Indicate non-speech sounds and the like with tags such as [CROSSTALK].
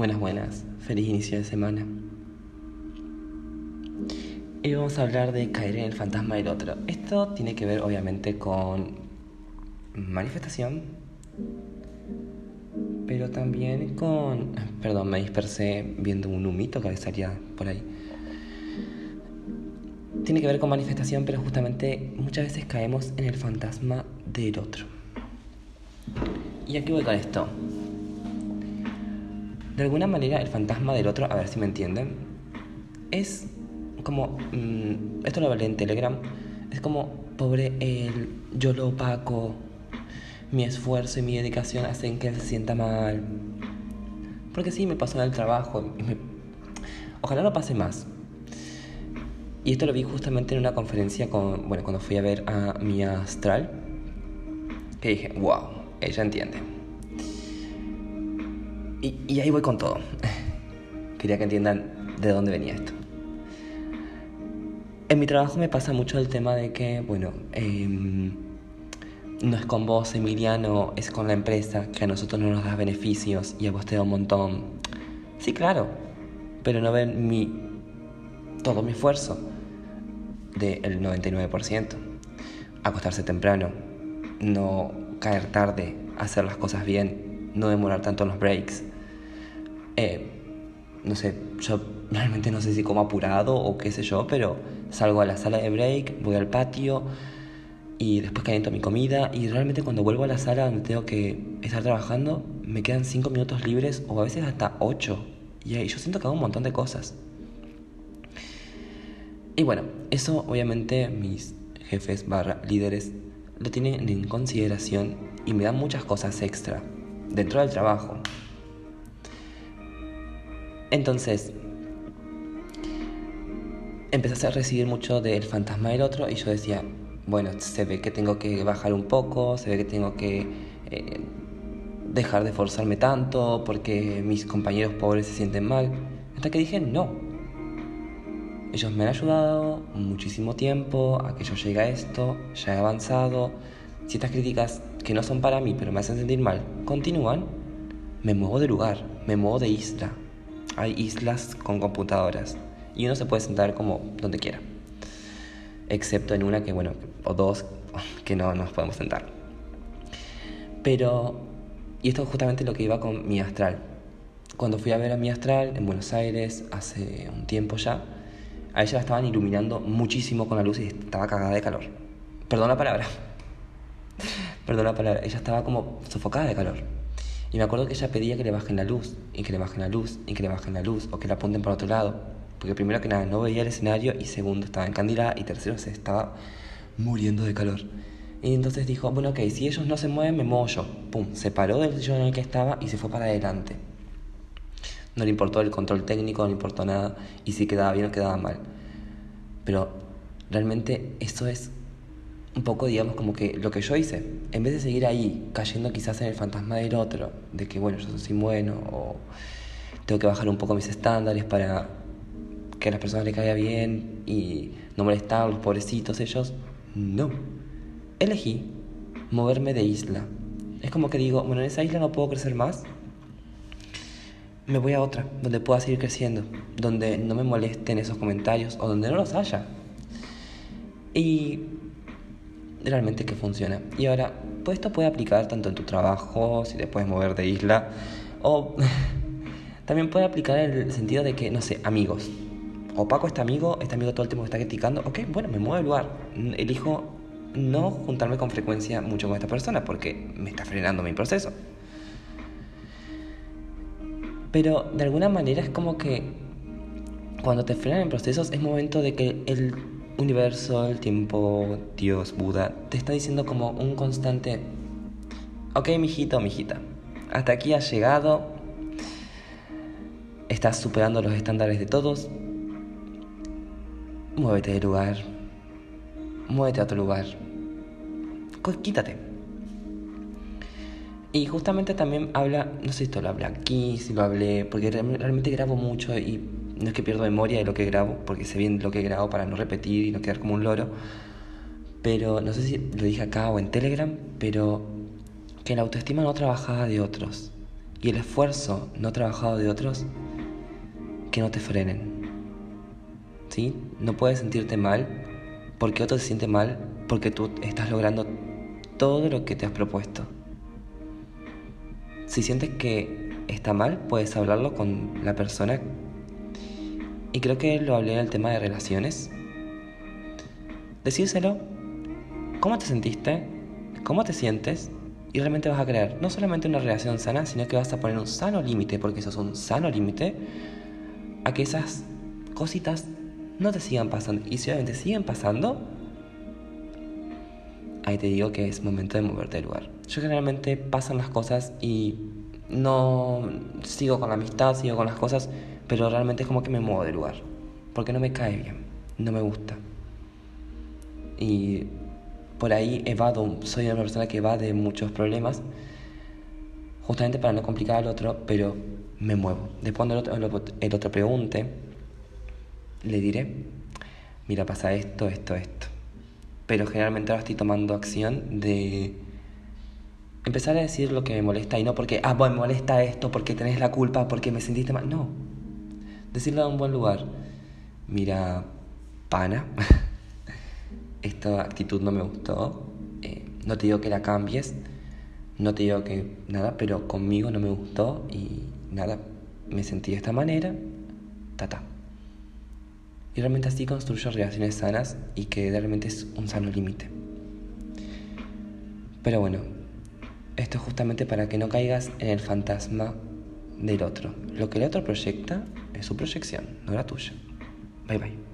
Buenas, buenas. Feliz inicio de semana. Y vamos a hablar de caer en el fantasma del otro. Esto tiene que ver obviamente con manifestación, pero también con... Perdón, me dispersé viendo un humito que salía por ahí. Tiene que ver con manifestación, pero justamente muchas veces caemos en el fantasma del otro. ¿Y aquí voy con esto? De alguna manera el fantasma del otro, a ver si me entienden, es como, mm, esto lo hablé en Telegram, es como, pobre él, yo lo opaco, mi esfuerzo y mi dedicación hacen que él se sienta mal. Porque sí, me pasó en el trabajo, ojalá lo pase más. Y esto lo vi justamente en una conferencia con, bueno, cuando fui a ver a mi astral, que dije, wow, ella entiende. Y, ahí voy con todo. [LAUGHS] Quería que entiendan de dónde venía esto. En mi trabajo me pasa mucho el tema de que, bueno, em, no es con vos, Emiliano, es con la empresa, que a nosotros no nos da beneficios y a vos te da un montón. Sí, claro, pero no ven mi, todo mi esfuerzo del 99%. Acostarse temprano, no caer tarde, hacer las cosas bien, no demorar tanto en los breaks. Eh, no sé, yo realmente no sé si como apurado o qué sé yo, pero salgo a la sala de break, voy al patio y después caliento mi comida y realmente cuando vuelvo a la sala donde tengo que estar trabajando, me quedan 5 minutos libres o a veces hasta 8 y yo siento que hago un montón de cosas. Y bueno, eso obviamente mis jefes barra líderes lo tienen en consideración y me dan muchas cosas extra dentro del trabajo. Entonces, empecé a recibir mucho del fantasma del otro y yo decía, bueno, se ve que tengo que bajar un poco, se ve que tengo que eh, dejar de forzarme tanto porque mis compañeros pobres se sienten mal. Hasta que dije, no. Ellos me han ayudado muchísimo tiempo a que yo llegue a esto, ya he avanzado. Si estas críticas que no son para mí pero me hacen sentir mal continúan, me muevo de lugar, me muevo de isla. Hay islas con computadoras y uno se puede sentar como donde quiera. Excepto en una que, bueno, o dos [LAUGHS] que no nos podemos sentar. Pero, y esto es justamente lo que iba con mi astral. Cuando fui a ver a mi astral en Buenos Aires hace un tiempo ya, a ella la estaban iluminando muchísimo con la luz y estaba cagada de calor. Perdón la palabra. Perdón la palabra. Ella estaba como sofocada de calor. Y me acuerdo que ella pedía que le bajen la luz, y que le bajen la luz, y que le bajen la luz, o que la apunten para otro lado. Porque primero que nada no veía el escenario, y segundo estaba encandilada, y tercero se estaba muriendo de calor. Y entonces dijo, bueno, ok, si ellos no se mueven, me muevo yo. Pum, se paró del sillón en el que estaba y se fue para adelante. No le importó el control técnico, no le importó nada, y si quedaba bien o quedaba mal. Pero realmente eso es un poco, digamos, como que lo que yo hice, en vez de seguir ahí, cayendo quizás en el fantasma del otro, de que, bueno, yo soy bueno, o tengo que bajar un poco mis estándares para que a las personas les caiga bien y no molestar a los pobrecitos ellos, no. Elegí moverme de isla. Es como que digo, bueno, en esa isla no puedo crecer más, me voy a otra, donde pueda seguir creciendo, donde no me molesten esos comentarios o donde no los haya. Y realmente que funciona. Y ahora, pues esto puede aplicar tanto en tu trabajo, si te puedes mover de isla, o [LAUGHS] también puede aplicar en el sentido de que, no sé, amigos. Opaco este amigo, este amigo todo el tiempo me está criticando, ok, bueno, me muevo del lugar. Elijo no juntarme con frecuencia mucho con esta persona porque me está frenando mi proceso. Pero de alguna manera es como que cuando te frenan en procesos es momento de que el universo, el tiempo, Dios, Buda, te está diciendo como un constante, ok, mijito, mijita, hasta aquí has llegado, estás superando los estándares de todos, muévete de lugar, muévete a otro lugar, quítate. Y justamente también habla, no sé si esto lo habla aquí, si lo hablé, porque realmente grabo mucho y no es que pierdo memoria de lo que grabo, porque sé bien lo que grabo para no repetir y no quedar como un loro. Pero no sé si lo dije acá o en Telegram, pero que la autoestima no trabajaba de otros. y el esfuerzo no trabajado de otros que no te frenen. ¿Sí? No puedes sentirte mal porque otro se siente mal porque tú estás logrando todo lo que te has propuesto. Si sientes que está mal, puedes hablarlo con la persona. Y creo que lo hablé en el tema de relaciones. Decírselo, cómo te sentiste, cómo te sientes, y realmente vas a crear no solamente una relación sana, sino que vas a poner un sano límite, porque eso es un sano límite, a que esas cositas no te sigan pasando. Y si obviamente siguen pasando, ahí te digo que es momento de moverte del lugar. Yo generalmente pasan las cosas y no sigo con la amistad, sigo con las cosas, pero realmente es como que me muevo del lugar, porque no me cae bien, no me gusta. Y por ahí evado, soy una persona que va de muchos problemas, justamente para no complicar al otro, pero me muevo. Después cuando el otro, el otro pregunte, le diré, mira, pasa esto, esto, esto. Pero generalmente ahora estoy tomando acción de empezar a decir lo que me molesta y no porque, ah, bueno, me molesta esto, porque tenés la culpa, porque me sentiste mal. No. Decirlo en un buen lugar. Mira, pana. [LAUGHS] esta actitud no me gustó, eh, no te digo que la cambies, no te digo que nada, pero conmigo no me gustó y nada, me sentí de esta manera, ta, Y realmente así construyo relaciones sanas y que realmente es un sano límite. Pero bueno, esto es justamente para que no caigas en el fantasma del otro. Lo que el otro proyecta su proyección, no la tuya. Bye bye.